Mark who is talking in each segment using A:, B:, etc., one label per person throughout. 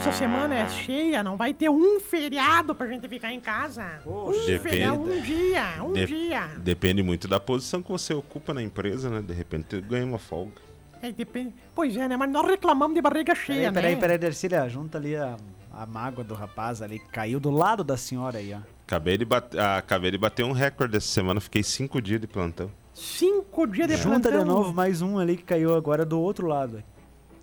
A: essa semana é cheia? Não vai ter um feriado pra gente ficar em casa? um
B: Depende.
A: feriado, um dia, um
B: De-
A: dia.
B: Depende muito da posição que você ocupa na empresa, né? De repente ganha uma folga.
A: É, depende. Pois é, né? Mas nós reclamamos de barriga cheia,
C: Peraí, peraí,
A: né?
C: peraí, Dercília, junta ali a, a mágoa do rapaz ali, que caiu do lado da senhora aí, ó.
B: Acabei de, bate- ah, acabei de bater um recorde essa semana, fiquei cinco dias de plantão.
A: Cinco dias de
C: Junta
A: plantão.
C: de novo mais um ali que caiu agora do outro lado.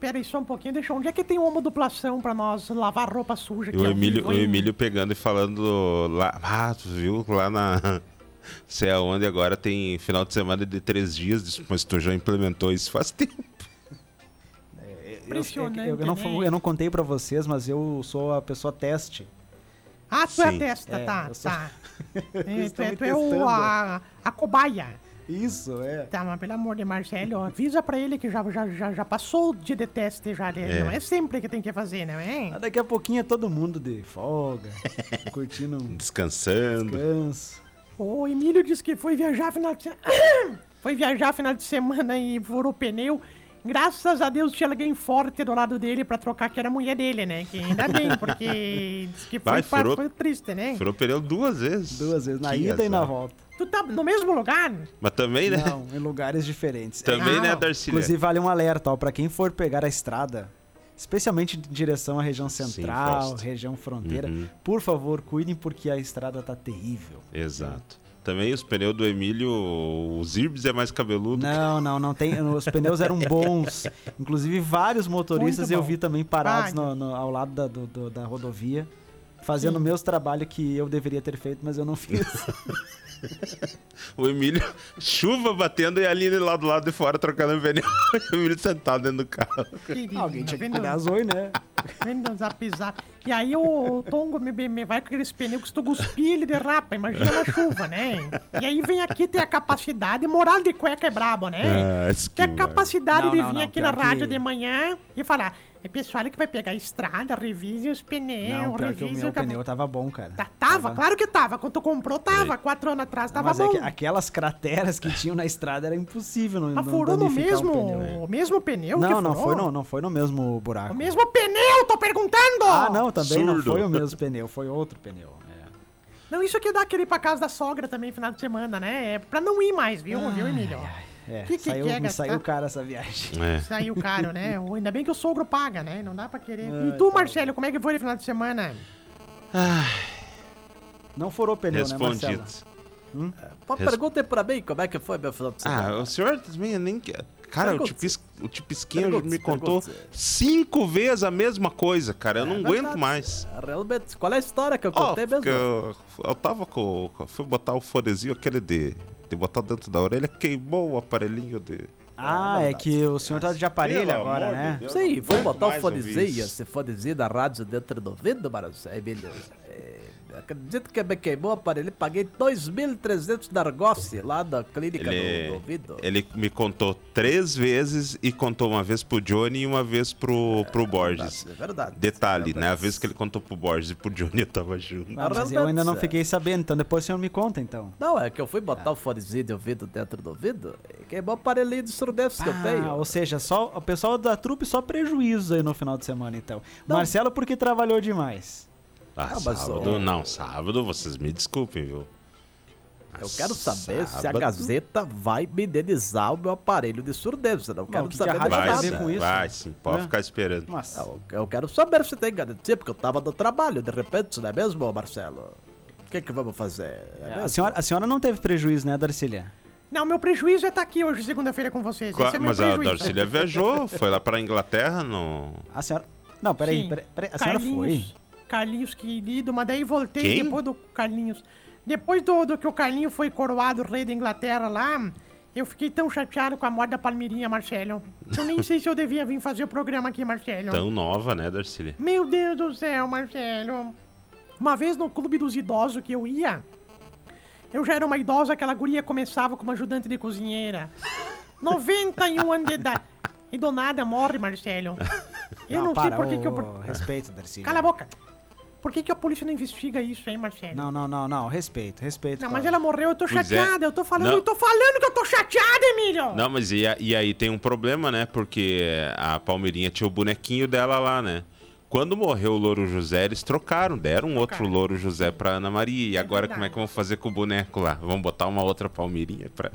A: Pera aí só um pouquinho, deixa eu- Onde é que tem uma duplação pra nós lavar roupa suja?
B: E
A: aqui
B: o Emílio,
A: vivo,
B: o? Emílio pegando e falando lá. Ah, tu viu lá na. Sei aonde agora tem final de semana de três dias, mas tu já implementou isso faz tempo.
A: Impressionante,
C: Eu, eu, não,
A: né?
C: eu não contei pra vocês, mas eu sou a pessoa teste.
A: Ah, tu é a
B: Sim.
A: testa,
C: É,
A: tá,
C: eu sou-
A: tá. É, tu é, tu é o, a, a cobaia.
C: Isso, é.
A: Tá, mas pelo amor de Marcelo, avisa pra ele que já, já, já, já passou de teste já. né?
B: É.
A: Não é sempre que tem que fazer, não é?
C: Ah, Daqui a pouquinho é todo mundo de folga, curtindo um
B: Descansando.
C: descanso.
A: O Emílio disse que foi viajar final de semana. foi viajar final de semana e furou pneu. Graças a Deus tinha alguém forte do lado dele pra trocar, que era a mulher dele, né? Que ainda bem, porque disse que foi,
B: Vai, furou-
A: foi triste, né?
B: Furou pneu duas vezes.
C: Duas vezes, na
B: Que
C: ida e na
B: azar.
C: volta.
A: Tu tá no mesmo lugar?
B: Mas também, né?
C: Não, em lugares diferentes.
B: Também,
A: Não.
B: né, Darcília?
C: Inclusive, vale um alerta, ó, pra quem for pegar a estrada, especialmente em direção à região central,
B: Fausto.
C: região fronteira,
B: Uhum.
C: por favor, cuidem porque a estrada tá terrível.
B: Exato. Também os pneus do Emílio, os Irbs é mais cabeludo.
C: Não, não, não tem. Os pneus eram bons. Inclusive, vários motoristas eu vi também parados no- no- ao lado da, do- do- da rodovia, fazendo
A: Sim.
C: meus trabalhos que eu deveria ter feito, mas eu não fiz.
B: O Emílio, chuva batendo e a Aline lá do lado de fora trocando pneu. o Emílio sentado dentro do carro.
A: Querido,
C: Alguém tinha que
A: vendo-
C: pegar as oi, né?
A: Vendo o zap zap. E aí o Tongo me, me- me vai com aqueles pneus que se tu cuspir, ele derrapa. Imagina na chuva, né? E aí vem aqui ter a capacidade, moral de cueca é brabo, né?
B: Ah, isso
A: Ter a
B: que
A: capacidade
C: Não,
A: de
C: não,
A: vir
C: não,
A: aqui na rádio
C: que-
A: de manhã e falar. É pessoal que vai pegar a estrada, revise os pneus,
C: Não, pior que o meu
A: o
C: pneu tava bom, cara.
A: Tá- tava, claro que tava. Quando tu comprou, tava. Quatro anos atrás, tava
C: Mas é
A: bom.
C: que aquelas crateras que tinham na estrada era impossível não,
A: Mas
C: não
A: furou no mesmo,
C: o pneu. né?
A: o mesmo pneu que
C: Não, não foi, no, não foi no mesmo buraco.
A: O mesmo pneu, tô perguntando!
C: Ah, não, também não
B: Surdo.
C: foi o mesmo pneu, foi outro pneu. é.
A: Não, isso aqui dá aquele ir pra casa da sogra também, final de semana, né? É pra não ir mais, viu, viu, Emílio?
C: É,
A: Que que
C: saiu,
A: que é
C: me
A: gastar?
C: saiu cara essa viagem.
B: É.
A: Saiu caro, né? Ainda bem que o sogro paga, né? Não dá pra querer.
C: Ai,
A: e tu,
C: tá.
A: Marcelo, como é que foi no final de semana?
C: Não furou pneu, né,
B: Respondido.
C: Marcelo?
D: Pô,
B: Res-
D: pergunta pra mim como é que foi meu final de semana.
B: Ah, o senhor também nem. que- Cara, o, tipis, o Tipisquinho
D: Pergunte,
B: me contou cinco vezes a mesma coisa, cara. Eu não
D: É
B: aguento
D: verdade.
B: mais.
D: Realmente, qual é a história que eu contei
B: porque
D: mesmo?
B: eu, eu tava com. com- Fui botar o fonezinho, aquele de, de botar dentro da orelha, queimou o aparelhinho de.
C: Ah, é que o senhor tá de aparelho
B: Pelo
C: agora,
B: de
C: né?
B: Deus,
D: Sim, vou botar o fonezinho, esse fonezinho da rádio dentro do ouvido, Marcelo. Emílio. É, acredito que me queimou o aparelho. Paguei 2.300 da Argossi, lá da clínica do, do
B: Ele,
D: ouvido.
B: ele me contou três vezes e contou uma vez pro Johnny e uma vez pro, pro Borges.
D: É verdade.
B: Detalhe, né? A
D: Verdade.
B: vez que ele contou pro Borges e pro Johnny eu tava junto.
C: Ah, mas eu ainda não
D: é.
C: fiquei sabendo, então depois o senhor me conta, então.
D: Não, é que eu fui botar o fonezinho de ouvido dentro do ouvido e queimou o aparelhinho de surdez que eu
C: Ah,
D: tenho.
C: ou seja, só o pessoal da trupe só prejuízo aí no final de semana, então.
D: Não.
C: Marcelo porque trabalhou demais.
B: Ah,
D: Ah, mas
B: sábado, não, sábado, vocês me desculpem, viu?
D: Eu quero saber se a
B: Sábado.
D: Gazeta vai me indenizar o meu aparelho de surdez. Eu não quero
C: que que
D: saber
C: a
D: de
C: rádio
B: Vai,
C: a
D: nada.
B: sim,
C: com isso?
B: vai sim, pode
C: É.
B: ficar esperando.
C: Nossa.
D: Eu, eu quero saber se tem garantia, porque eu tava no trabalho, de repente, não é mesmo, Marcelo? O que que vamos fazer? É
C: A
D: mesmo?
C: senhora, a senhora não teve prejuízo, né, Darcília?
A: Não, meu prejuízo é estar aqui hoje, segunda-feira, com vocês.
B: Qua-
A: Esse é meu
B: mas a
A: prejuízo.
B: Darcília viajou, foi lá pra Inglaterra no.
C: A senhora. Não, peraí, peraí, peraí, a senhora foi?
A: Carlinhos, Carlinhos, querido, mas daí voltei
B: Quem?
A: depois do Carlinhos. Depois do, do que o Carlinho foi coroado rei da Inglaterra lá, eu fiquei tão chateado com a morte da Palmeirinha, Marcelo. Eu nem sei se eu devia vir fazer o programa aqui, Marcelo.
B: Tão nova, né, Darcília?
A: Meu Deus do céu, Marcelo. Uma vez no clube dos idosos que eu ia, Eu já era uma idosa, aquela guria começava como ajudante de cozinheira. 91 anos de idade. E do nada morre, Marcelo. Eu não, sei
C: para,
A: por que, eu.
C: Respeito, Darcy.
A: Cala a boca. Por que, que a polícia não investiga isso, hein, Marcelo?
C: Não, não, não, não. Respeito, respeito.
A: Não, mas ela morreu, eu tô
B: Pois é.
A: chateada, eu tô falando,
B: Não.
A: eu tô falando que eu tô chateada, Emílio!
B: Não, mas e, a- e aí tem um problema, né? Porque a Palmeirinha tinha o bonequinho dela lá, né? Quando morreu o Louro José, eles trocaram, deram um outro. Louro José pra Ana Maria. E agora como é que vão fazer com o boneco lá? Vão botar uma outra Palmeirinha pra.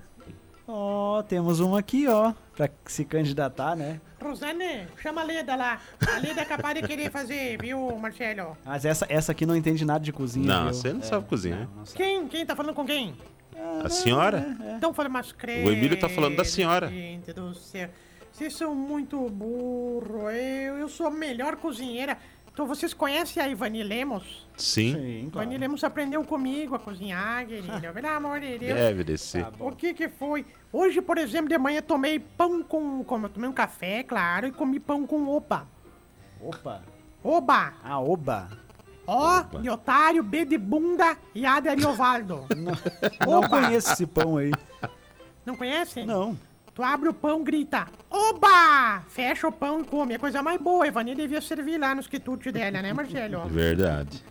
C: Ó, temos um aqui, ó. Pra se candidatar, né?
A: Rosane, chama a Leda lá. A Leda é capaz de querer fazer, viu, Marcelo?
C: Mas essa, essa aqui não entende nada de cozinha.
B: Não,
C: viu?
B: você não
C: É,
B: sabe cozinhar.
C: não sabe.
A: Quem? Quem tá falando com quem?
B: A senhora?
A: Então fala mais credo.
B: O Emílio tá falando da senhora.
A: Gente do céu. Vocês são muito burro. Eu, eu sou a melhor cozinheira. Então vocês conhecem a Ivani Lemos?
B: Sim.
C: Sim, claro.
A: Ivani Lemos aprendeu comigo a cozinhar, querido. Pelo amor de Deus.
B: Deve descer.
C: Tá
A: O que que foi? Hoje, por exemplo, de manhã tomei pão com... com eu tomei um café, claro, e comi pão com oba.
C: Opa.
A: Oba!
C: Ah, oba.
A: O de otário, B de bunda e A de Ariovaldo.
C: Não conheço esse pão aí.
A: Não conhece?
C: Não.
A: Tu abre o pão, grita, oba! Fecha o pão e come. É a coisa mais boa. A Ivani devia servir lá nos quitutes dela, né, Marcelo?
B: Verdade.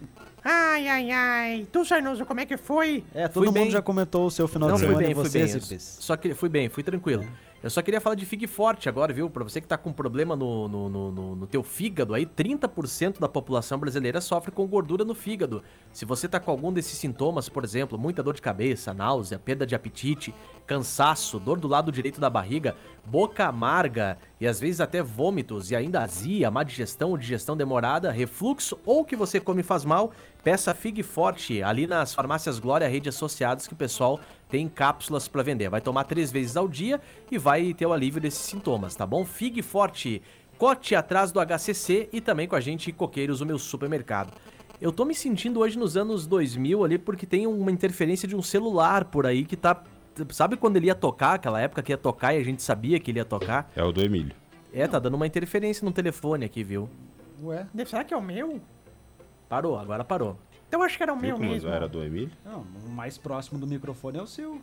A: Ai, ai, ai. Tu, Sarnoso, como é que foi?
C: É, todo
D: Fui
C: mundo
D: bem.
C: já comentou o seu final
D: Não,
C: de
D: fui
C: semana
D: bem,
C: e
D: fui bem. Só que fui bem, fui tranquilo. Eu só queria falar de Fig Forte agora, viu? Pra você que tá com problema no, no, no, no- no teu fígado aí, 30% da população brasileira sofre com gordura no fígado. Se você tá com algum desses sintomas, por exemplo, muita dor de cabeça, náusea, perda de apetite, cansaço, dor do lado direito da barriga, boca amarga e às vezes até vômitos e ainda azia, má digestão ou digestão demorada, refluxo ou que você come faz mal, peça Fig Forte ali nas farmácias Glória Rede Associados que o pessoal tem cápsulas para vender. Vai tomar três vezes ao dia e vai ter o alívio desses sintomas, tá bom? Fig Forte, cote atrás do HCC e também com a gente Coqueiros, o meu supermercado. Eu tô me sentindo hoje nos anos 2000 ali porque tem uma interferência de um celular por aí que tá... Sabe quando ele ia tocar, aquela época que ia tocar e a gente sabia que ele ia tocar?
B: É o do Emílio.
D: É, tá dando uma interferência no telefone aqui, viu?
C: Ué?
A: Será que é o meu?
D: Parou, agora parou.
A: Então acho que era o
B: Viu
A: meu
B: como
A: mesmo.
B: era do Emílio?
C: Não, o mais próximo do microfone é o seu.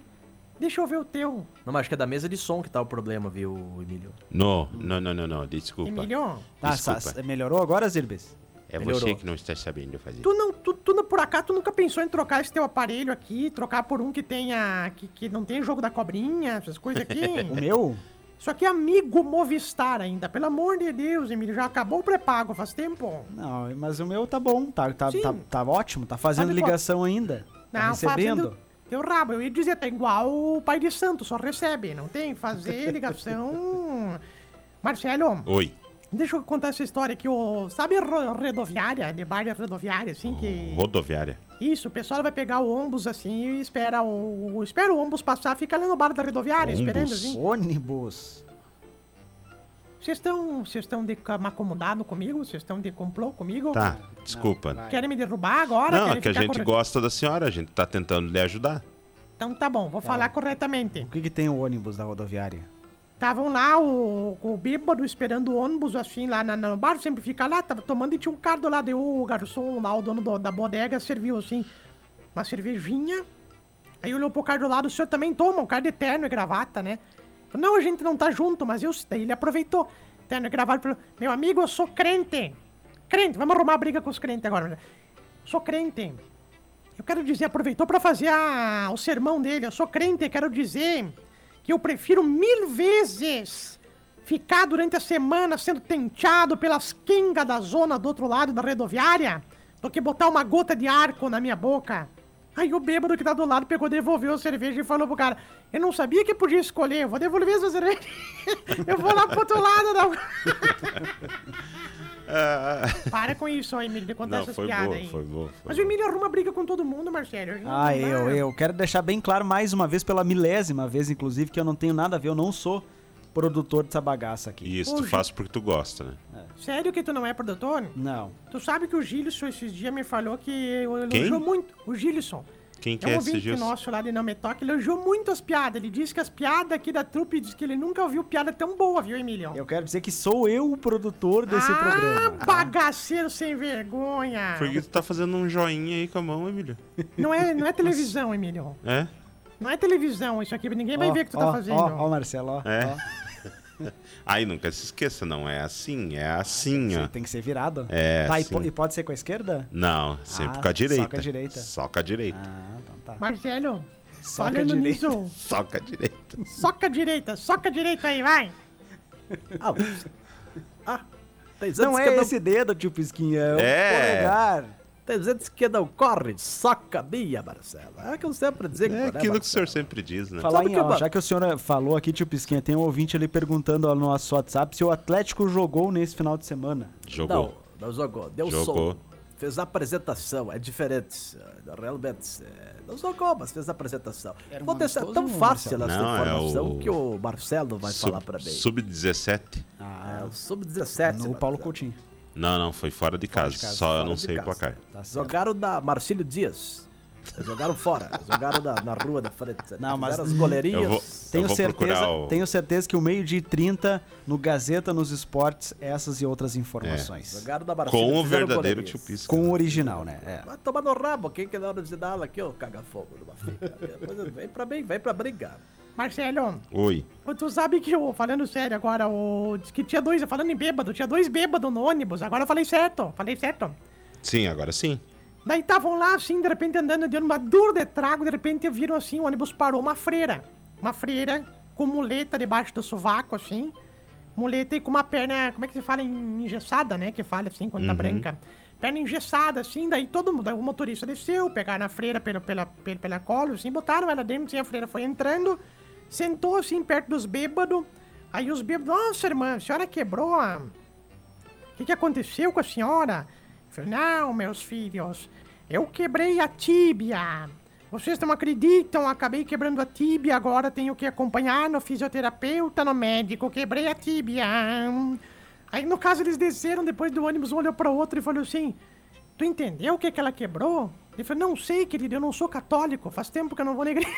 A: Deixa eu ver o teu.
D: Não, mas acho que é da mesa de som que tá o problema, viu, Emílio?
B: Não, não, não, não, não. Desculpa.
A: Emílio,
C: Tá,
B: Desculpa.
C: sa- melhorou agora, Zirbes?
B: É
D: melhorou.
B: você que não está sabendo fazer.
A: tu não, tu, tu por acaso, tu nunca pensou em trocar esse teu aparelho aqui, trocar por um que tenha, que, que não tem jogo da cobrinha, essas coisas aqui?
C: O meu?
A: Isso aqui é amigo Movistar ainda, pelo amor de Deus, Emílio, já acabou o pré-pago faz tempo.
C: Não, mas o meu tá bom, tá, tá, tá, tá ótimo, tá fazendo ligação ainda. Tá
A: Não,
C: recebendo.
A: teu rabo, eu ia dizer, tá igual o pai de santo, só recebe, não tem fazer ligação... Marcelo,
B: Oi.
A: Deixa eu contar essa história aqui, o, sabe ro- rodoviária, de bar de rodoviária, assim, que...
B: Rodoviária.
A: Isso, o pessoal vai pegar o ônibus assim e espera o, espera o ônibus passar, fica ali no bar da rodoviária,
B: Ônibus?
A: esperando assim.
C: Ônibus.
A: Vocês estão, vocês estão de cama acomodado comigo? Vocês estão de complô comigo?
B: Tá, desculpa.
C: vai.
A: Querem me derrubar agora?
B: Não, é que a gente
A: corre-
B: gosta da senhora, a gente tá tentando lhe ajudar.
A: Então tá bom, vou falar corretamente.
C: O que, que tem o ônibus da rodoviária?
A: Estavam lá o, o bêbado esperando o ônibus assim lá na- no bar, sempre fica lá, tava tomando e tinha um cara do lado, o garçom lá, o dono do- da bodega, serviu assim uma cervejinha. Aí olhou pro cara do lado, o senhor também toma, o cara de terno e gravata, né? Não, a gente não tá junto, mas eu. Daí ele aproveitou. Terno e gravata falou: Meu amigo, eu sou crente. Crente, vamos arrumar briga com os crentes agora. Sou crente. Eu quero dizer, aproveitou pra fazer a- o sermão dele. Eu sou crente, quero dizer que eu prefiro mil vezes ficar durante a semana sendo tenteado pelas quengas da zona do outro lado da rodoviária do que botar uma gota de arco na minha boca. Aí o bêbado que tá do lado pegou, devolveu a cerveja e falou pro cara: Eu não sabia que podia escolher, eu vou devolver essa cerveja. eu vou lá pro outro lado da. Para com isso, ó, Emílio, de contar
B: Não,
A: essas
B: foi
A: piadas
B: boa,
A: aí.
B: foi boa. Foi
A: Mas o Emílio arruma briga com todo mundo, Marcelo.
C: Ah,
A: não
C: eu, eu quero deixar bem claro mais uma vez, pela milésima vez, inclusive, que eu não tenho nada a ver, eu não sou produtor dessa bagaça aqui.
B: Isso, tu
A: Hoje-
B: faz porque tu gosta, né?
A: Sério que tu não é produtor?
C: Não.
A: Tu sabe que o Gilson esses dias me falou que eu
B: Quem?
A: elogiou muito. O Gilson.
B: Quem que
A: É
B: é
A: um
B: esse Gilson?
A: nosso lá de Não Me Toque, elogiou muito as piadas. Ele disse que as piadas aqui da trupe, diz que ele nunca ouviu piada tão boa, viu, Emílio?
C: Eu quero dizer que sou eu o produtor desse
A: ah,
C: programa.
A: bagaceiro sem vergonha.
B: Por que tu tá fazendo um joinha aí com a mão, Emílio?
A: Não é, não é televisão, Emílio.
B: É?
A: Não é televisão isso aqui, ninguém vai
C: Ó,
A: ver o que tu
C: ó,
A: tá fazendo.
C: Ó, ó, Marcelo, ó.
B: É. Aí nunca se esqueça, não é assim, é assim, ó.
C: Tem que ser virado.
B: É,
C: Tá, e,
B: assim.
C: po- e pode ser com a esquerda?
B: Não, sempre
C: Ah,
B: com a direita.
C: só com a direita.
B: Só com a direita.
C: Ah, então tá.
A: Marcelo,
C: Só com a direita.
A: nisso,
B: Só com a direita.
A: soca a direita, soca a direita aí, vai.
D: Ah, ah gente
C: Não é esse dedo, tio Pisquinha, é o
B: É.
C: polegar.
D: Tem gente que não corre, soca minha, Marcelo. É que eu sempre digo,
B: É
D: né,
B: aquilo que o senhor
D: Marcelo?
B: sempre diz, né?
C: Falar
D: Sabe
C: em,
D: que
C: ó, já que o senhor falou aqui, tio Pisquinha, tem um ouvinte ali perguntando ó, no nosso WhatsApp se o Atlético jogou nesse final de semana.
B: Jogou.
D: Não, não jogou. Deu
B: Jogou.
D: som. Fez a apresentação, é diferente. é, Realmente, é, não jogou, mas fez a apresentação.
C: Era um
D: Vou deixar
C: amistoso,
D: tão
C: não,
D: fácil
C: Marcelo?
D: essa
B: Não, é
D: informação
B: o-
D: que o Marcelo vai falar pra mim.
B: Sub-17.
D: É
C: Ah,
D: o Sub-17.
C: no
D: Marcelo.
C: Paulo Coutinho.
B: Não, não, foi fora de casa.
C: de casa,
B: Só eu
D: Fora
B: não
D: de
B: sei o placar.
C: Tá.
D: Jogaram da Marcílio Dias. Jogaram fora. Jogaram na, na rua da frente.
C: Não, mas-
D: as goleirinhas.
B: Eu vou-
C: Tenho
B: vou
C: certeza,
B: o-
C: tenho certeza que o meio de 30 no Gazeta nos Esportes, essas e outras
B: É.
C: informações.
D: Jogaram da Marcílio
B: Com o verdadeiro tio Pisca.
C: Com o original, né? É.
D: Vai tomar no rabo, quem que é na original aqui, ó, caga fogo numa fica. Depois Vem pra mim, vem pra brigar.
A: Marcelo,
B: Oi.
A: tu sabe que eu, falando sério agora, o, diz que tinha dois, falando em bêbado, tinha dois bêbados no ônibus, agora eu falei certo, falei certo.
B: Sim, agora sim.
A: Daí estavam lá, assim, de repente andando, dando uma dor de trago, de repente viram assim, o ônibus parou, uma freira. Uma freira com muleta debaixo do sovaco, assim. Muleta e com uma perna, como é que se fala? Engessada, né? Que fala assim, quando tá branca. Perna engessada, assim, daí todo mundo, o motorista desceu, pegaram a freira pela, pela, pela, pela colo, assim, botaram ela dentro, assim, a freira foi entrando, sentou, assim, perto dos bêbados. Aí os bêbados, nossa, irmã, a senhora quebrou a... O que, que aconteceu com a senhora? Eu falei, não, meus filhos, eu quebrei a tíbia. Vocês não acreditam, acabei quebrando a tíbia, agora tenho que acompanhar no fisioterapeuta, no médico, quebrei a tíbia. Aí, no caso, eles desceram depois do ônibus, um olhou para o outro e falou assim, tu entendeu o que, que ela quebrou? Ele falou, não sei, querido, eu não sou católico, faz tempo que eu não vou na igreja.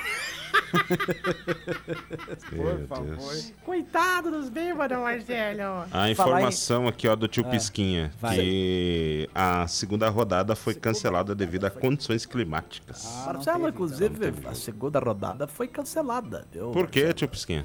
B: Meu Deus.
A: Coitado dos bêbados, Marcelo.
B: A informação aqui, ó, do tio Pisquinha,
C: vai.
B: que a segunda rodada foi cancelada devido a condições climáticas.
C: Ah,
D: Marcelo, inclusive, a segunda rodada foi cancelada, viu?
B: Por quê, tio Pisquinha?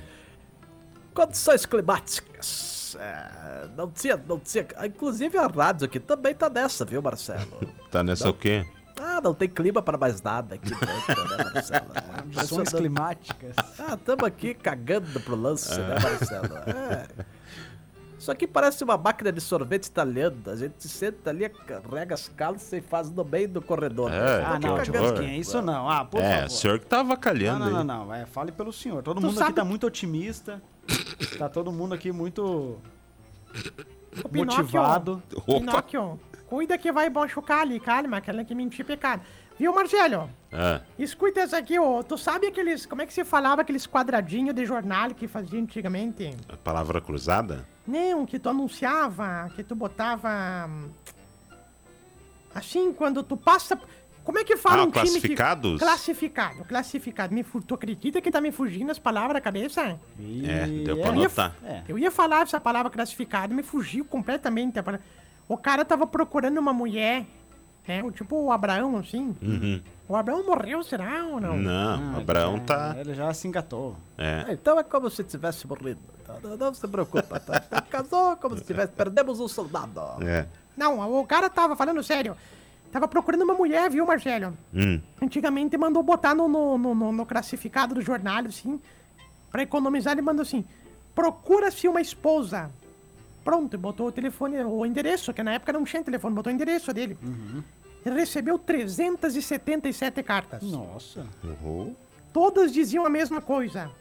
D: Condições climáticas. É, não tinha, não tinha. Inclusive a rádio aqui também tá nessa, viu, Marcelo?
B: Tá nessa o quê?
D: Ah, não tem clima para mais nada aqui dentro, né, Marcelo? É, impressionante.
C: climáticas.
D: Ah, estamos aqui cagando pro lance, né, Marcelo? É. Isso aqui parece uma máquina de sorvete italiano. A gente senta ali, rega as calças e faz no meio do corredor.
B: É,
C: Ah,
B: que
C: não, tio
B: horror.
C: Pisquinha, isso não. Ah, por
B: é,
C: favor.
B: o senhor que tá
C: Não,
B: avacalhando
C: não, não,
B: aí.
C: não. É, fale pelo senhor. Todo
A: Tu
C: mundo
A: sabe-
C: aqui tá muito otimista. Tá todo mundo aqui muito
A: O Pinóquio-
C: motivado.
B: Opa!
A: Pinóquio, cuida que vai machucar ali, calma, aquela que mentir pecado. Viu, Marcelo?
B: Ah,
A: Escuta essa aqui, ó. Tu sabe aqueles. Como é que se falava aqueles quadradinhos de jornal que fazia antigamente?
B: a palavra cruzada?
A: Não, que tu anunciava, que tu botava. hum, Assim, quando tu passa. Como é que fala
B: Ah,
A: um time
B: classificados?
A: que. Classificado, classificado. Me Tu acredita que tá me fugindo as palavras da cabeça?
B: É,
C: E
B: deu pra
A: Eu ia.
C: É.
A: eu ia falar essa palavra classificado, me fugiu completamente. a palavra. O cara tava procurando uma mulher, né? o Tipo o Abraão, assim.
B: Uhum.
A: O Abraão morreu, será ou não?
B: Não, o Abraão
C: É,
B: tá.
C: Ele já se engatou.
B: É.
D: Então é como se tivesse morrido. Não, não se preocupa. Tá, tá, casou como se tivesse. Perdemos um soldado.
B: É.
A: Não, o cara tava falando sério. Tava procurando uma mulher, viu, Marcelo?
B: Hum.
A: Antigamente mandou botar no, no, no- no- no classificado do jornal, assim, pra economizar, ele mandou assim: procura-se uma esposa. Pronto, botou o telefone, o endereço, que na época não tinha telefone, botou o endereço dele. Ele recebeu 377 cartas.
C: Nossa.
B: Uhum.
A: Todas diziam a mesma coisa.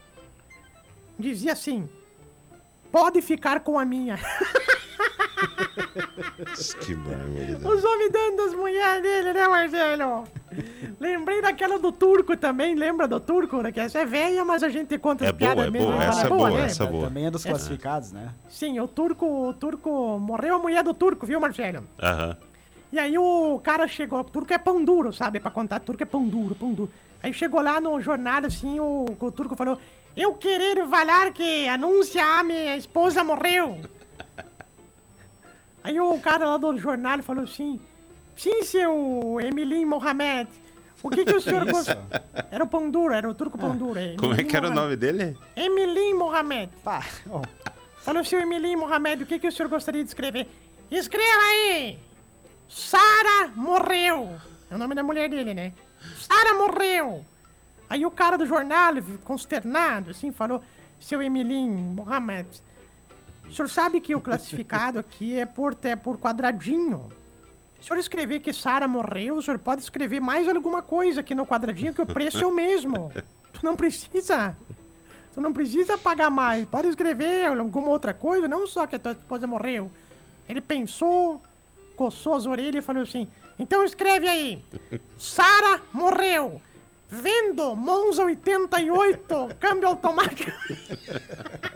A: Dizia assim: pode ficar com a minha.
B: Que barbaridade.
A: Os homens dando as mulheres dele, né, Marcelo? Lembrei daquela do turco também, lembra do turco? né, Que essa é velha, mas a gente conta
B: É
A: as piadas
B: boa, é
A: mesmo.
B: boa, essa é boa,
A: né?
B: essa é boa.
C: Também é dos classificados, né?
A: Sim, o turco, o turco. Morreu a mulher do turco, viu, Marcelo?
B: Aham.
A: E aí o cara chegou, turco é pão duro, sabe? Pra contar, turco é pão duro, pão duro. Aí chegou lá no jornal, assim, o, o turco falou, eu querer falar que anuncia a minha esposa morreu. Aí o cara lá do jornal falou assim, sim, seu Emilim Mohamed, o que que o senhor gosta? Era o pão duro, era o turco pão duro.
B: Como é que era o
A: Mohamed.
B: nome dele?
A: Emilim Mohamed.
C: Pá, ó,
A: Falou, seu Emilim Mohamed, o que, que o senhor gostaria de escrever? Escreva aí! Sara morreu! É o nome da mulher dele, né? Sara morreu! Aí o cara do jornal, consternado, assim, falou, seu Emilim Mohamed, o senhor sabe que o classificado aqui é por, é por quadradinho. Se o senhor escrever que Sara morreu, o senhor pode escrever mais alguma coisa aqui no quadradinho, que o preço é o mesmo. Tu não precisa. Tu não precisa pagar mais. Pode escrever alguma outra coisa, não só que a tua esposa morreu. Ele pensou, coçou as orelhas e falou assim: então escreve aí. Sara morreu. Vendo Monza 88, câmbio automático.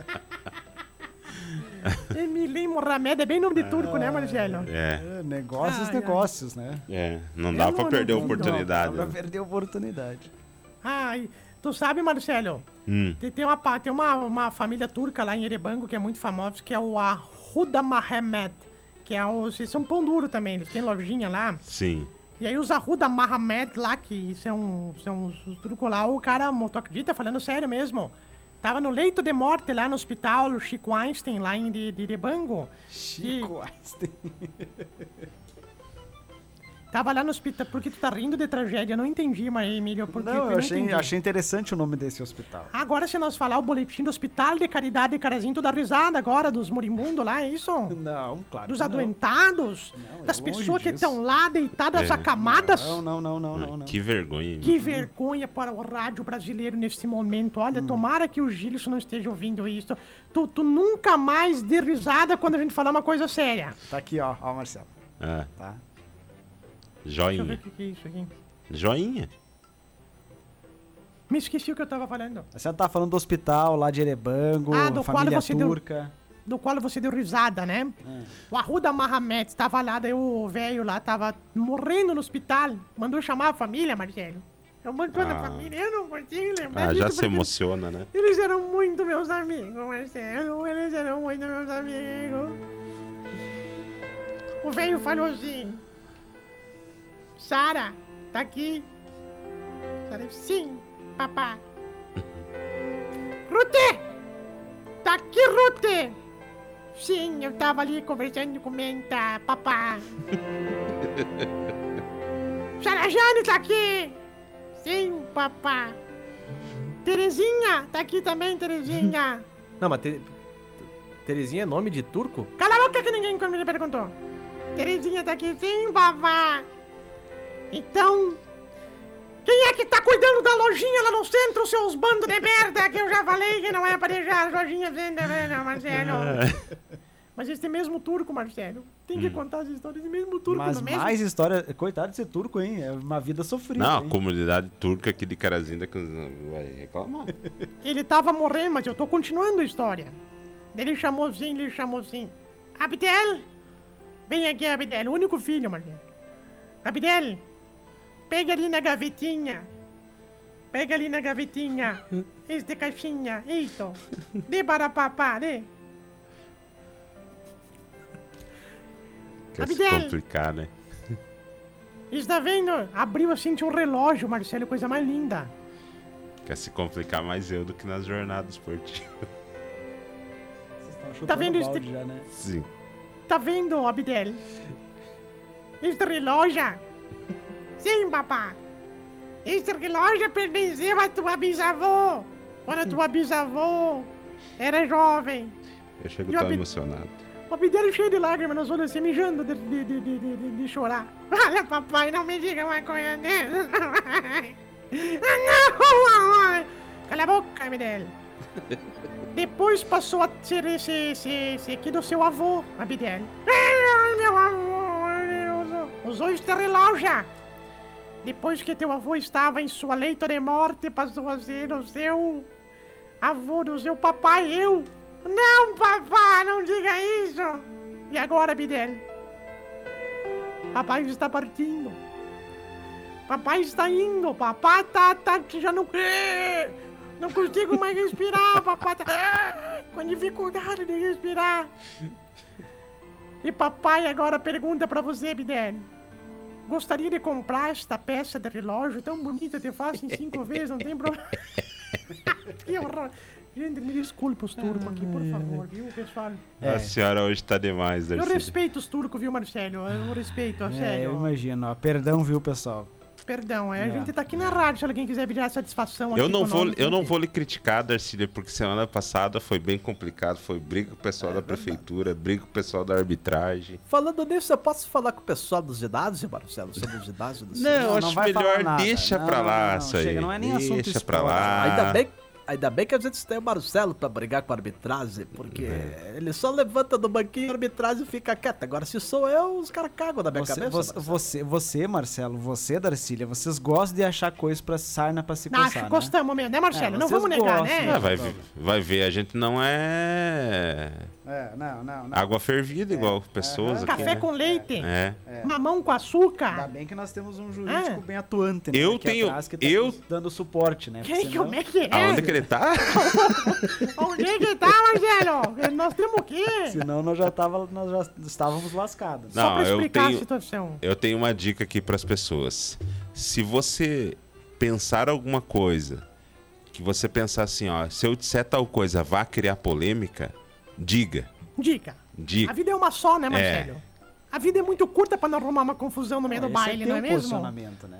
A: Mohamed é bem nome de turco, né, Marcelo?
B: É,
C: é, negócios, negócios, né?
B: é. Não dá
A: Eu
B: pra
A: não-
B: perder a
A: não- não-
B: oportunidade.
C: Só pra
B: né?
C: perder a oportunidade.
A: Ai, tu sabe, Marcelo?
B: Hum.
A: Tem, tem, uma, tem uma, uma família turca lá em Erebango que é muito famosa, que é o Arruda Mahomet. Que é os. Eles são pão duro também, eles têm lojinha lá.
B: Sim.
A: E aí os Arruda Mahomet lá, que são, são os, os turcos lá, o cara, tu acredita, falando sério mesmo. Tava no leito de morte lá no hospital Chico Einstein, lá em de, de Erebango.
C: Chico Einstein.
A: Tava lá no hospital. Por que tu tá rindo de tragédia? Eu não entendi, mas, Emílio, porque
C: Não, eu achei,
A: entendi.
C: achei interessante o nome desse hospital.
A: Agora, se nós falar o boletim do Hospital de Caridade de Carazinho, tu dá risada agora dos moribundos lá, é isso?
C: Não, claro.
A: Dos adoentados?
C: Não, é
A: das
C: longe
A: pessoas que estão lá deitadas
B: É.
A: acamadas?
C: Não, não, não, não, não. não.
B: Que vergonha. hein?
A: Que vergonha para o rádio brasileiro nesse momento. Olha,
C: Hum.
A: tomara que o Gilson não esteja ouvindo isso. Tu, tu nunca mais dê risada quando a gente falar uma coisa séria.
C: Tá aqui, ó, ó, Marcelo.
B: Ah,
C: Tá?
B: Joinha.
A: que que é isso aqui.
B: Joinha.
A: Me esqueci o que eu tava falando.
C: Você tá falando do hospital lá de Erebango,
A: Ah, do qual
C: família
A: você deu-
C: turca.
A: do qual você deu risada, né? O Arruda Mahamed estava lá, daí o velho lá tava morrendo no hospital. Mandou chamar a família, Marcelo. Eu mandou a
B: Ah.
A: família, eu não consigo lembrar
B: Ah, já se emociona, né?
A: Eles eram muito meus amigos, Marcelo. Eles eram muito meus amigos. O velho falou assim: Sara, tá aqui? Sara, sim, papá. Rute! Tá aqui, Rute! Sim, eu tava ali conversando com Menta, papá. Sara Jane tá aqui! Sim, papá. Terezinha, tá aqui também, Terezinha.
D: Não, mas Te- Terezinha é nome de turco?
A: Cala a boca que ninguém me perguntou. Terezinha tá aqui, sim, papá. Então, quem é que tá cuidando da lojinha lá no centro, seus bandos de merda? Que eu já falei que não é pra deixar as lojinhas venda, velho, Marcelo. Mas esse mesmo turco, Marcelo, tem que contar as histórias desse mesmo turco
C: Mas
A: no mesmo.
C: mais história. Coitado de ser turco, hein? É uma vida sofrida.
B: Não, a
C: hein?
B: comunidade turca aqui de Carazinda que vai reclamar.
A: Ele tava morrendo, mas eu tô continuando a história. Ele chamou assim, ele chamou assim. Abdel! Vem aqui, Abdel, o único filho, Marcelo. Abdel, pega ali na gavetinha. Pega ali na gavetinha. Este caixinha, isso. Dê para papá, dê.
B: Quer se complicar, né?
A: Está vendo? Abriu assim, tinha um relógio, Marcelo, coisa mais linda.
B: Quer se complicar mais eu do que nas jornadas esportivas.
C: Vocês estão chutando
A: Tá vendo
C: balde já, né?
B: Sim.
A: Tá vendo, Abdel? Este relógio? Sim, papá. Este relógio pertenceu a tua bisavó. Quando a tua bisavó era jovem.
B: Eu chego tão emocionado.
A: O Abdel cheio de lágrimas nos olhos, assim, mijando de, de, de, de, de, de- de chorar. Olha, papai, não me diga uma coisa dessa. Não, mamãe. Cala a boca, Abdel. Depois passou a ser esse, esse, esse aqui do seu avô, Abdel. Ai, meu avô, meu Deus. Usou este relógio. Depois que teu avô estava em sua leito de morte, passou a ser o seu avô do seu papai, eu. Não, papá, não diga isso. E agora, Abdel? Papai está partindo. Papai está indo. Papai tá, tá já não. Não consigo mais respirar. Papai tá com dificuldade de respirar. E papai agora pergunta pra você, Bidel. Gostaria de comprar esta peça de relógio tão bonita, te faço em cinco vezes, não tem problema. que horror. Gente, me desculpe os turcos aqui, por favor, viu, pessoal?
B: A senhora hoje tá demais,
A: Eu
B: Darcy.
A: respeito os turcos, viu, Marcelo? Eu respeito, a
C: É,
A: sério.
C: eu imagino. Ó. Perdão, viu, pessoal?
A: Perdão, é, a gente tá aqui na rádio, se alguém quiser pedir satisfação aqui
B: Eu não, vou, eu não vou lhe criticar, Darcília, porque semana passada foi bem complicado. Foi briga com o pessoal da prefeitura, briga com o pessoal da arbitragem.
D: Falando nisso, eu posso falar com o pessoal dos ginásios, Marcelo, sobre os do
B: Não, eu acho
C: vai falar
B: melhor
C: nada.
B: deixa
C: Não,
B: pra lá
C: não,
B: isso aí.
C: chega, não é nem assunto
B: deixa pra lá.
D: Ainda bem, ainda bem que a gente tem o Marcelo pra brigar com a arbitragem, porque
B: É.
D: ele só levanta do banquinho, a arbitragem fica quieta. Agora, se sou eu, os caras cagam na minha
C: Você,
D: cabeça.
C: você,
D: Marcelo.
C: você, você, Marcelo, você, Darcília, vocês gostam de achar coisa pra sarna pra se coçar, né?
A: gostamos mesmo, né, Marcelo?
C: É,
A: não vamos negar,
C: gostam,
A: né?
B: Ah, vai, ver, vai ver, a gente não é
C: É, não, não, não.
B: água fervida igual pessoas aqui.
A: Café
B: né?
A: com leite,
B: É.
A: mamão com
C: Ainda
A: açúcar.
C: bem que nós temos um jurídico
A: Ah.
C: bem atuante, né?
B: Eu
C: aqui
B: tenho-
C: atrás, que tá
B: eu-
C: dando suporte, né?
A: Que,
C: Porque senão-
A: como é que é?
B: Aonde que ele tá?
A: Onde é que tá, Marcelo? Nós temos o quê?
C: Senão nós já, tava, nós já estávamos lascados.
B: Não,
A: Só pra
B: eu
A: explicar a
B: tenho-
A: situação.
B: Eu tenho uma dica aqui pras pessoas. Se você pensar alguma coisa, que você pensar assim, ó, se eu disser tal coisa vá criar polêmica, diga.
A: Dica. A
B: Diga.
A: vida é uma só, né, Marcelo? A vida é muito curta pra não arrumar uma confusão no meio do
C: Esse
A: baile,
C: teu
A: não é mesmo?
C: posicionamento, né?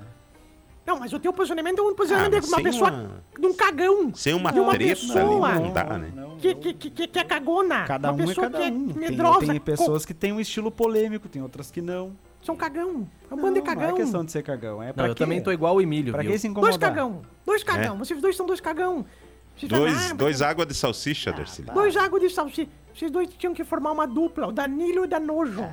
A: Não, mas o teu posicionamento é um posicionamento
B: Ah,
A: de uma pessoa,
B: uma-
A: de um cagão.
B: Sem uma
A: de uma
B: treta
A: pessoa
B: ali, não dá, né?
A: que, que, que, que, é cagona.
C: Cada
A: uma
C: um é
A: pessoa
C: cada
A: que é
C: um. Tem,
A: medrosa.
C: tem
A: co-
C: pessoas que têm um estilo polêmico, tem outras que não.
A: São cagão. É um
C: Não,
A: bando de
C: não
A: cagão.
C: é questão de ser cagão. É pra
D: Não, eu também tô igual o Emílio,
C: Pra
D: viu?
C: que se incomodar?
A: Dois cagão. Dois cagão.
B: É?
A: Vocês dois são dois cagão. Vocês
B: Dois,
A: ah,
B: dois águas de salsicha, Darcy.
A: Dois águas de salsicha. Vocês dois tinham que formar uma dupla, o Danilo e o Danojo.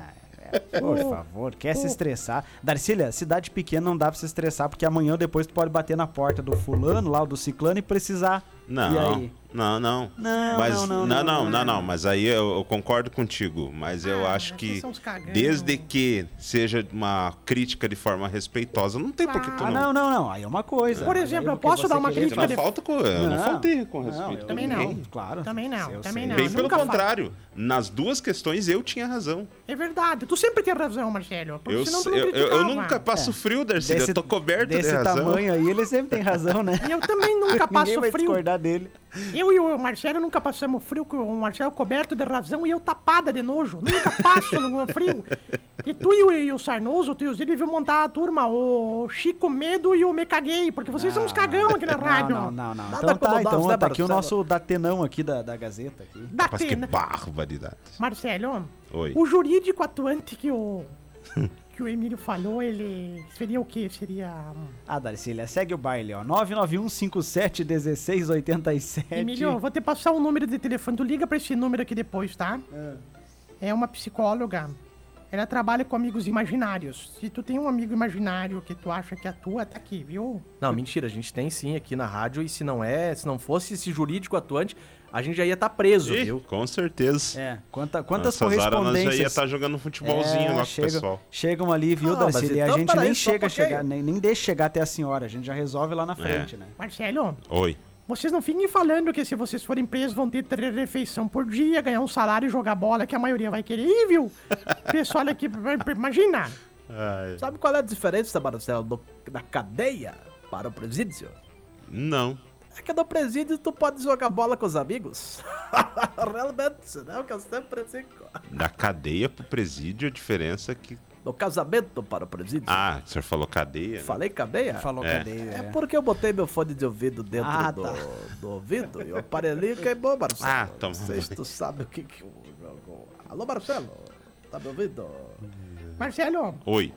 C: Por
A: O-
C: favor, quer se estressar. Darcília, cidade pequena não dá pra se estressar, porque amanhã ou depois tu pode bater na porta do fulano, lá, do ciclano, e precisar. E
B: Não,
C: aí?
B: Não, não.
C: Não,
B: mas,
C: não, não,
B: não,
C: não,
B: não, não, não, Mas aí eu, eu concordo contigo. Mas eu
A: Ah,
B: acho
A: vocês
B: que desde que seja uma crítica de forma respeitosa, não tem por que tu
C: Ah,
B: não.
C: não, não, não. Aí é uma coisa.
A: Por
C: Mas
A: exemplo, eu posso dar uma
B: Eu
A: crítica
B: não
A: de-
B: falta com, eu não,
C: Não.
B: faltei com respeito.
C: eu-
A: Também
C: eu-
A: não.
C: Claro.
A: Também não,
C: Eu
A: também
C: sei.
A: não.
B: Bem pelo
A: nunca falo.
B: contrário, nas duas questões eu tinha razão.
A: É verdade. Tu sempre tem razão, Marcelo. Porque
B: Eu,
A: senão tu não
B: eu, eu, eu nunca passo frio, Darcy. Eu tô coberto
C: desse
B: de razão.
C: tamanho aí, ele sempre tem razão, né?
A: E eu também nunca passo
C: Ninguém vai
A: frio.
C: discordar dele.
A: Eu e o Marcelo nunca passamos frio, com o Marcelo coberto de razão e eu tapada de nojo. Nunca passo no frio. E tu e o, e o Sarnoso, o tiozinho, deviam montar a turma, o Chico Medo e o Me Caguei, porque vocês são uns cagão aqui na rádio.
C: Não, não, não. não. Então tá, então
D: né,
C: tá aqui o nosso datenão aqui da, da Gazeta. Aqui.
A: Da
B: Rapaz, que barbaridade.
A: Marcelo,
B: Oi.
A: o jurídico atuante que o, que o Emílio falou, ele seria o quê? Seria... hum,
C: Ah, Darcília, segue o baile, ó. 991571687.
A: Emílio, eu vou te passar o número de telefone. Tu liga pra esse número aqui depois, tá? É uma psicóloga. Ela trabalha com amigos imaginários. Se tu tem um amigo imaginário que tu acha que atua, tá aqui, viu?
D: Não, mentira, a gente tem sim aqui na rádio e se não é, se não fosse esse jurídico atuante, a gente já ia estar preso,
B: Ih,
D: viu?
B: com certeza.
C: É, quanta, quantas
B: Nessas horas nós já ia
C: correspondências...
B: estar jogando um futebolzinho
C: É,
B: lá com
C: chega-
B: o pessoal.
C: Chegam ali, viu,
D: Ah?
C: E a
D: então,
C: gente nem
D: um
C: chega a chegar, nem, nem deixa chegar até a senhora. A gente já resolve lá na frente, né?
A: Marcelo,
B: Oi.
A: vocês não fiquem falando que se vocês forem presos vão ter três refeição por dia, ganhar um salário e jogar bola, que a maioria vai querer ir, viu? Pessoal aqui, imagina.
B: Ai,
D: Sabe qual é a diferença, Marcelo, do- da cadeia para o presídio?
B: não.
D: É que no presídio tu pode jogar bola com os amigos. Realmente, não, que eu sempre digo.
B: Da cadeia pro presídio, a diferença é que.
D: No casamento para o presídio.
B: Ah, o senhor falou cadeia? né?
D: Falei cadeia?
C: Falou
B: É.
C: cadeia.
D: É
C: É.
D: porque eu botei meu fone de ouvido dentro
C: Ah,
D: do,
C: tá.
D: do ouvido e o aparelhinho queimou, Marcelo.
B: Ah, tá
D: Não sei se tu sabe o que que... Alô, Marcelo? Tá me ouvindo?
A: Marcelo,
B: Oi.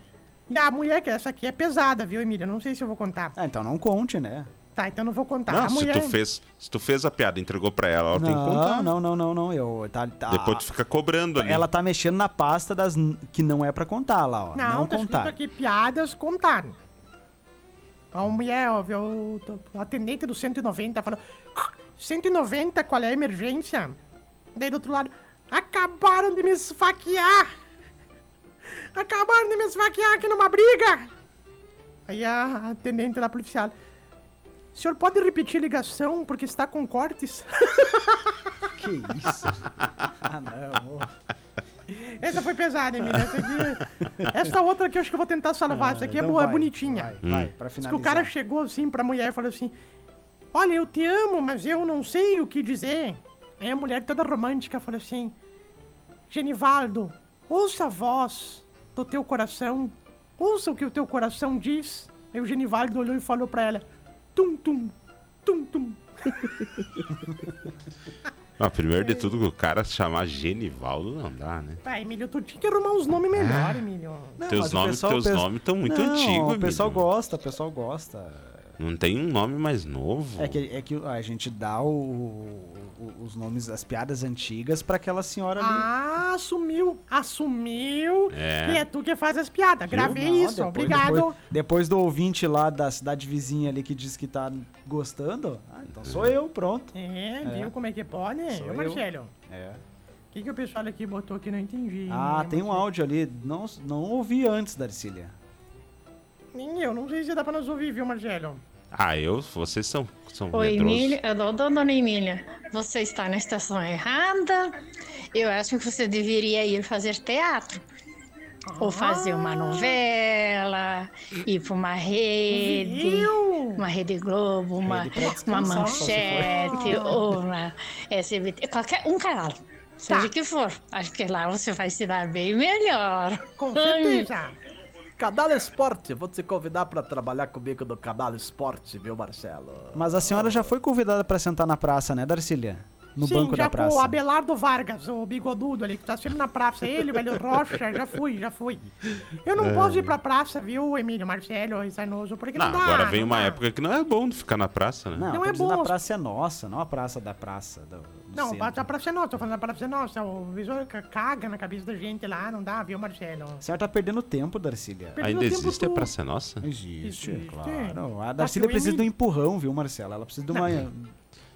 A: a mulher que essa aqui é pesada, viu, Emília? Não sei se eu vou contar.
C: Ah, então não conte, né?
A: Tá, então não vou contar.
B: Não,
A: a
B: se
A: mulher...
B: tu, fez, se tu fez a piada e entregou pra ela, ela tem que contar.
C: Não, não, não, não, não. Eu, tá, tá-
B: Depois tu fica cobrando ali.
C: Ela tá mexendo na pasta das que não é pra contar lá, ó.
A: Não,
C: Não,
A: tá
C: contar.
A: aqui piadas contar. A mulher, ó, viu, o, o atendente do 190 falou: 190, qual é a emergência? Daí do outro lado, acabaram de me esfaquear. Acabaram de me esfaquear aqui numa briga. Aí a atendente lá policial. O senhor pode repetir a ligação porque está com cortes?
C: Que isso? ah, não.
A: Essa foi pesada, Emília. Essa, aqui, essa outra que eu acho que eu vou tentar salvar. Essa aqui é
C: Então
A: boa, é
C: vai,
A: bonitinha.
C: Vai, vai, pra
A: Diz que
C: finalizar.
A: o cara chegou assim pra mulher e falou assim: Olha, eu te amo, mas eu não sei o que dizer. Aí a mulher toda romântica falou assim: Genivaldo, ouça a voz do teu coração. Ouça o que o teu coração diz. Aí o Genivaldo olhou e falou pra ela: Tum, tum, tum, tum.
B: Ah, primeiro de tudo, o cara se chamar Genivaldo não dá, né?
A: Pai, Emílio, tu tinha que arrumar uns nomes melhores, Emílio.
C: Não,
B: teus nomes,
C: pessoal-
B: teus
C: o pes-
B: nomes estão muito
C: Não,
B: antigos,
C: O pessoal gosta, o pessoal gosta.
B: Não tem um nome mais novo.
C: É que, é que a gente dá o- os nomes, as piadas antigas pra aquela senhora ali.
A: Ah, assumiu, assumiu
B: É.
A: que é tu que faz as piadas. Gravei
C: Não,
A: isso,
C: depois-
A: obrigado.
C: Depois, depois do ouvinte lá da cidade vizinha ali que diz que tá gostando, ah, então sou eu, pronto.
A: É, viu como é que pode?
C: Sou eu.
A: Marcelo,
C: É.
A: o que, que o pessoal aqui botou que não entendi?
C: Ah,
A: né,
C: tem um áudio ali, não, não ouvi antes, Darcília.
A: Nem eu, não sei se dá pra nós ouvir, viu, Marcelo?
B: Ah, eu, vocês são, são
E: Oi,
B: medrosos.
E: Emília. Eu dou dona Emília. Você está na estação errada. Eu acho que você deveria ir fazer teatro. Ou fazer uma novela, ir para uma rede,
A: Viu?
E: uma Rede Globo, uma,
C: Rede
E: uma manchete, ou uma SBT, qualquer um canal. Seja o que for. Acho que lá você vai se dar bem melhor.
A: Com certeza.
D: Canal Esporte, vou te convidar pra trabalhar comigo no Canal Esporte, viu, Marcelo?
C: Mas a senhora já foi convidada pra sentar na praça, né, Darcília? No
A: Sim,
C: banco
A: já
C: da praça.
A: com o Abelardo Vargas, o bigodudo ali, que tá sempre na praça. Ele, o velho Rocha, já fui, já fui. Eu não posso ir pra praça, viu, Emílio, Marcelo e Sarnoso, porque não,
B: Não,
A: dá.
B: agora vem uma
A: dá.
B: época que não é bom ficar na praça, né?
C: Não,
A: Não é bom.
C: a praça é nossa, não a praça da praça. Do
A: Não, a praça é nossa, tô falando da praça é nossa. O visor ca- caga na cabeça da gente lá, não dá, viu, Marcelo?
C: A senhora tá perdendo tempo, Darcília.
A: Perdendo
B: Ainda
A: tempo
B: existe a. Praça Nossa?
C: Existe,
A: Existe.
C: claro. A
A: Mas
C: Darcília precisa de um empurrão, viu, Marcela? Ela precisa de uma...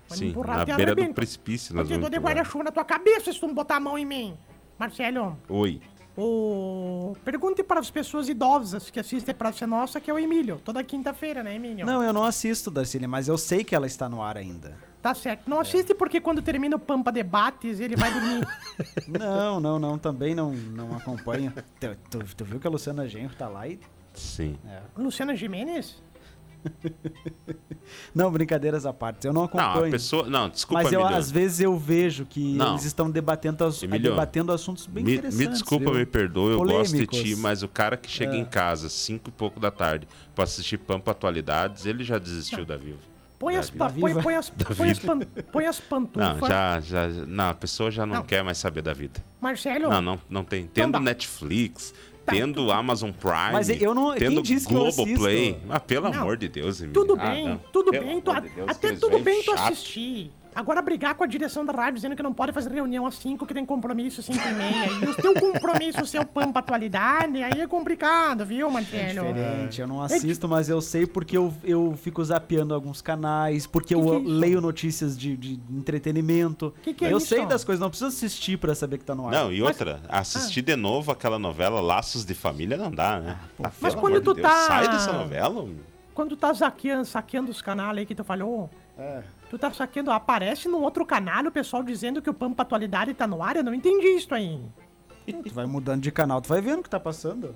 B: Sim,
A: empurrar
B: na
A: até
B: beira do precipício. Nós
A: Eu
B: vamos
A: de guarda-chuva na tua cabeça se tu não botar a mão em mim. Marcelo,
B: Oi.
A: o... pergunte para as pessoas idosas que assistem Praça Nossa, que é o Emílio. Toda quinta-feira, né, Emílio?
C: Não, eu não assisto, Darcília, mas eu sei que ela está no ar ainda.
A: Tá certo. Não assiste porque quando termina o Pampa Debates, ele vai dormir.
C: Não, não, não, também não, não acompanho. Tu, tu- tu viu que a Luciana Genro tá lá e...
B: Sim.
A: Luciana Jimenez?
C: Não, brincadeiras à parte, eu não
B: Não,
C: acompanho.
B: a pessoa. Não, desculpa,
C: Mas eu, às vezes eu vejo que
B: Não.
C: eles estão debatendo, as, debatendo assuntos bem
B: Me,
C: interessantes.
B: me desculpa,
C: viu?
B: me perdoe, eu gosto de ti, mas o cara que chega
C: É.
B: em casa cinco e pouco da tarde pra assistir Pampa Atualidades, ele já desistiu da Viva.
A: Põe as, pa- põe, põe as, põe as, pan- põe as pantufas.
B: Não, já, já, não, a pessoa já não,
A: Não.
B: quer mais saber da vida.
A: Marcelo,
B: Não, não, não tem. Tendo
A: dá.
B: Netflix, tendo Amazon Prime,
C: Mas eu não-
B: tendo Globoplay. Ah, pelo
A: Não.
B: amor de Deus, Emílio.
A: tudo
B: Ah,
A: bem,
B: não.
A: tudo
B: Pelo
A: bem. Tu,
B: de Deus,
A: até tudo bem tu
B: chatos.
A: assistir. Agora brigar com a direção da rádio dizendo que não pode fazer reunião às 5, que tem compromisso às 5 e meia. E o teu compromisso ser o Pampa Atualidade, aí é complicado, viu, Marcelo?
C: Diferente, eu não assisto, mas eu sei porque eu, eu fico zapeando alguns canais, porque eu
A: que é
C: leio notícias de, de entretenimento.
A: Que que é
C: eu
A: isso?
C: sei das coisas, não preciso assistir pra saber que tá no ar.
B: Não, e outra, assistir de novo aquela novela Laços de Família não dá, né? Ah,
A: Mas
B: pelo
A: quando
B: amor de
A: tu
B: Deus,
A: tá-
B: Sai dessa novela.
A: Quando tu tá saqueando, saqueando os canais aí que tu falou,
C: É.
A: tu tá saqueando, aparece num outro canal o pessoal dizendo que o Pampa Atualidade tá no ar, eu não entendi isso aí.
C: Tu vai mudando de canal, tu vai vendo o que tá passando.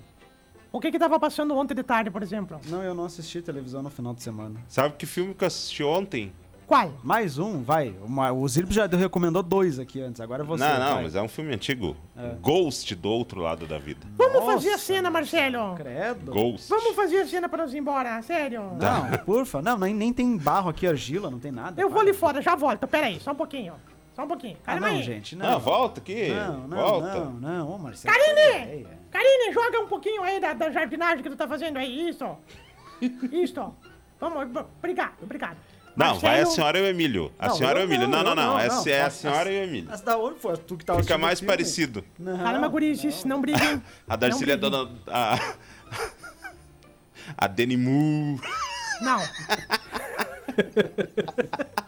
A: O que que tava passando ontem de tarde, por exemplo?
C: Não, eu não assisti televisão no final de semana.
B: Sabe que filme que eu assisti ontem?
A: Qual?
C: Mais um, vai. Uma, o Zirpo já recomendou dois aqui antes, agora você.
B: não, não,
C: vai.
B: mas é um filme antigo. Ghost do outro lado da vida.
A: Vamos fazer a
C: Nossa,
A: cena, Marcelo.
C: Credo.
B: Ghost.
A: Vamos fazer a cena pra nós ir embora, sério.
C: Não, porfa. Não, nem, nem tem barro aqui, argila, não tem nada.
A: Eu vou ali fora, já volto. Pera aí, só um pouquinho. Só um pouquinho.
C: Ah,
A: Calma
C: não,
A: aí.
C: gente,
B: Não,
C: não.
B: volta aqui.
C: Não, não,
B: volta.
C: não, não, ô Marcelo.
A: Karine! Karine, joga um pouquinho aí da, da jardinagem que tu tá fazendo aí, isso. Isso. Vamos, obrigado, obrigado.
B: Não, vai a senhora e o Emílio. A
C: Não,
B: senhora e o Emílio. Não, não, não. Essa é a senhora
C: as-
B: e o Emílio.
C: Mas da onde foi? Tu que tava
B: Fica mais parecido.
A: Calma, gurices, não briguem.
B: A Darcília é dona. A, a Deni Mu.
A: Não.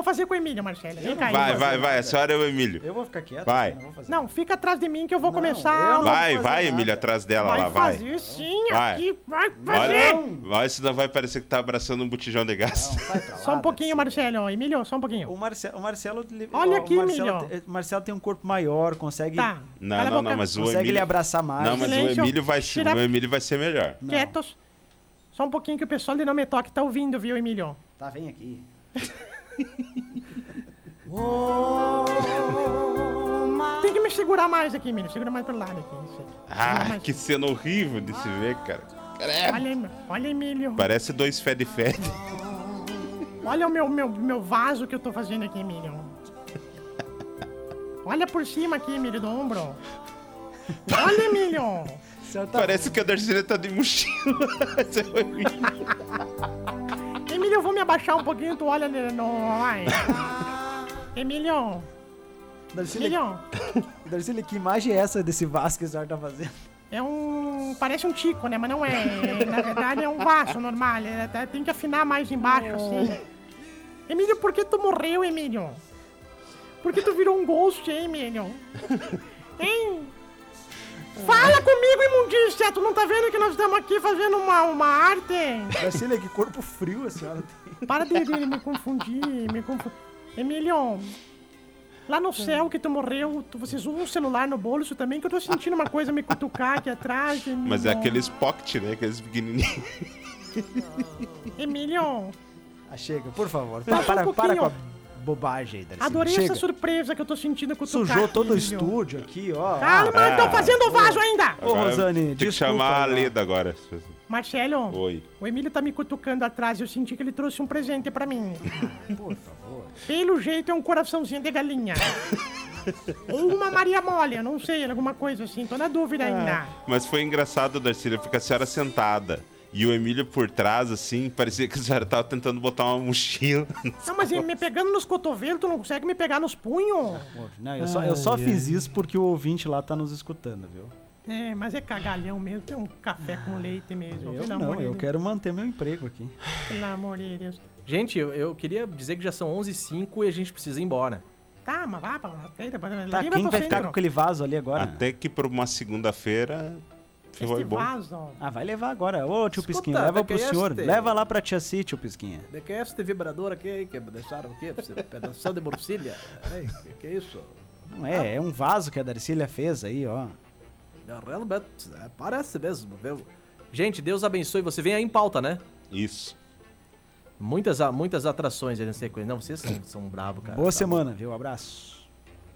A: Vou fazer com o Emílio, Marcelo. Vem cá,
B: Vai,
A: Emílio.
B: vai, vai. A senhora é o Emílio.
C: Eu vou ficar quieto.
B: Vai.
C: Não, vou fazer.
A: Não, fica atrás de mim que eu vou
C: Não,
A: começar.
C: eu não-
B: Vai,
C: fazer
B: vai,
C: nada.
B: Emílio, atrás dela
A: vai
B: lá, vai.
A: fazer sim,
B: Vai.
A: aqui. Vai fazer.
B: Olha, olha, senão vai parecer que tá abraçando um botijão de gás.
C: Pra lá,
A: Só um pouquinho,
C: Darcy.
A: Marcelo. Emílio, só um pouquinho.
C: O Marcelo, o Marcelo ele-
A: Olha
C: ó,
A: aqui,
C: o Marcelo,
A: Emílio.
C: te- o Marcelo tem um corpo maior, consegue,
A: Tá.
B: Não,
A: Cala a
B: não,
A: boca.
B: não, mas o
C: consegue
B: Emílio...
C: lhe abraçar mais.
B: Não, mas o
A: Silêncio.
B: Emílio vai,
A: Tira-
B: o Emílio vai ser melhor.
C: Não.
A: Quietos. Só um pouquinho que o pessoal de Não Me Toque tá ouvindo, viu, Emílio?
C: Tá, vem aqui.
A: Tem que me segurar mais aqui, Emílio. Segura mais pro lado aqui.
B: Ah,
A: mais.
B: que cena horrível de se ver, cara.
A: Olha, olha, Emílio.
B: Parece dois fede-fede.
A: Olha o meu, meu, meu vaso que eu tô fazendo aqui, Emílio. Olha por cima aqui, Emílio, do ombro. Olha, Emílio.
B: Parece que a Darcília tá de mochila.
A: eu vou me abaixar um pouquinho, tu olha Vai. Emílio.
C: Darcília,
A: Emílio.
C: Darcília, que imagem é essa desse vaso que a senhora tá fazendo?
A: É um... Parece um tico, né? Mas não é. Na verdade, é um vaso normal. É, Tem que afinar mais embaixo, assim. Emílio, por que tu morreu, Emílio? Por que tu virou um ghost, hein, Emílio? Hein? Fala comigo, imundícia! Tu não tá vendo que nós estamos aqui fazendo uma, uma arte?
C: Darcília, que corpo frio a senhora tem.
A: Para de, de me confundir, me confundir. Emílio, lá no céu que tu morreu, tu, vocês usam o celular no bolso também, que eu tô sentindo uma coisa me cutucar aqui atrás. Emílio.
B: Mas é aqueles pocket, né? Aqueles pequenininhos.
A: Emílio,
C: Ah, chega, por favor. Para,
A: um
C: para, para com a. bobagem aí,
A: adorei
C: chega.
A: essa surpresa que eu tô sentindo cutucar.
C: Sujou todo o estúdio aqui, ó.
A: Calma, eu tô fazendo o vaso ainda!
C: Ô, Rosane,
B: Tem que chamar a
C: não.
B: Leda agora.
A: Marcelo,
B: Oi.
A: o Emílio tá me cutucando atrás e eu senti que ele trouxe um presente pra mim.
C: Por favor.
A: Pelo jeito é um coraçãozinho de galinha. Ou uma Maria Mole, eu não sei, alguma coisa assim, tô na dúvida ainda.
B: Mas foi engraçado, Darcília, porque a senhora sentada. E o Emílio por trás, assim, parecia que a senhora tava tentando botar uma mochila.
A: Não, mas ele me pegando nos cotovelos, tu não consegue me pegar nos punhos?
C: Não, eu só, eu só fiz isso porque o ouvinte lá tá nos escutando, viu?
A: É, mas é cagalhão mesmo, tem um café com leite mesmo.
C: Eu
A: pelo
C: não, eu
A: Deus.
C: quero manter meu emprego aqui.
A: Pelo amor de Deus.
D: Gente, eu, eu queria dizer que já são 11h05 e a gente precisa ir embora.
A: Tá, mas vá pra
C: Tá, quem vai ficar com aquele vaso ali agora?
B: Até que por uma segunda-feira
A: Este
B: bom.
A: vaso.
C: Ah, vai levar agora. Ô, tio
D: Escuta,
C: Pisquinha, leva pro senhor.
D: este?
C: Leva lá pra tia Si, tio Pisquinha.
D: De que é este vibrador aqui que deixaram aqui? Pedação de morcilha? Ei, que, que é isso?
C: Não é, é um vaso que a Darcília fez aí, ó.
D: É, Realmente, é, parece mesmo, viu? Gente, Deus abençoe. Você vem aí em pauta, né?
B: Isso.
D: Muitas, muitas atrações aí na sequência. Não, vocês são, são bravos, cara.
C: Boa
D: Tá
C: semana, viu? Abraço.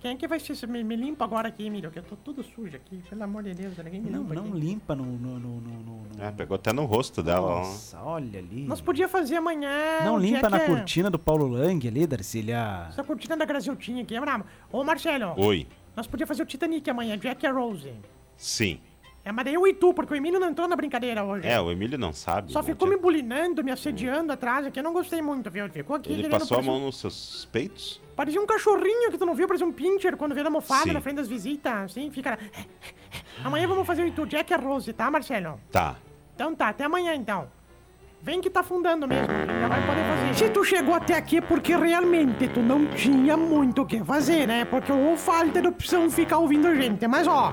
A: Quem é que vai se me, me limpa agora aqui, Emílio? Que eu tô tudo sujo aqui. Pelo amor de Deus, ninguém me
C: Não,
A: limpa
C: não
A: aqui.
C: limpa no. no, no, no, no- no-
B: É, pegou até no rosto dela, ó.
C: Nossa, olha ali.
A: Nós podia fazer amanhã.
C: Não
A: um
C: limpa na
A: que é-
C: cortina do Paulo Lang ali, Darcília.
A: Essa cortina da Graziltinha aqui, é brabo. Ô, Marcelo,
B: Oi.
A: nós podíamos fazer o Titanic amanhã, Jack e a Rose.
B: Sim.
A: É, mas daí eu e tu, porque o Emílio não entrou na brincadeira hoje.
B: É, o Emílio não sabe.
A: Só
B: não
A: ficou me
B: adianta.
A: bulinando, me assediando atrás aqui. Eu não gostei muito, viu? Ele ficou aqui
B: Ele passou a mão
A: um-
B: nos seus peitos?
A: Parecia um cachorrinho que tu não viu, parecia um pincher quando vê na almofada
B: Sim.
A: na frente das visitas, assim, fica... Amanhã vamos fazer o Itu Jack e Rose, tá, Marcelo?
B: Tá.
A: Então tá, até amanhã então. Vem que tá afundando mesmo, já vai poder fazer. Se tu chegou até aqui é porque realmente tu não tinha muito o que fazer, né? Porque ou falta de opção ficar ouvindo a gente. Mas ó,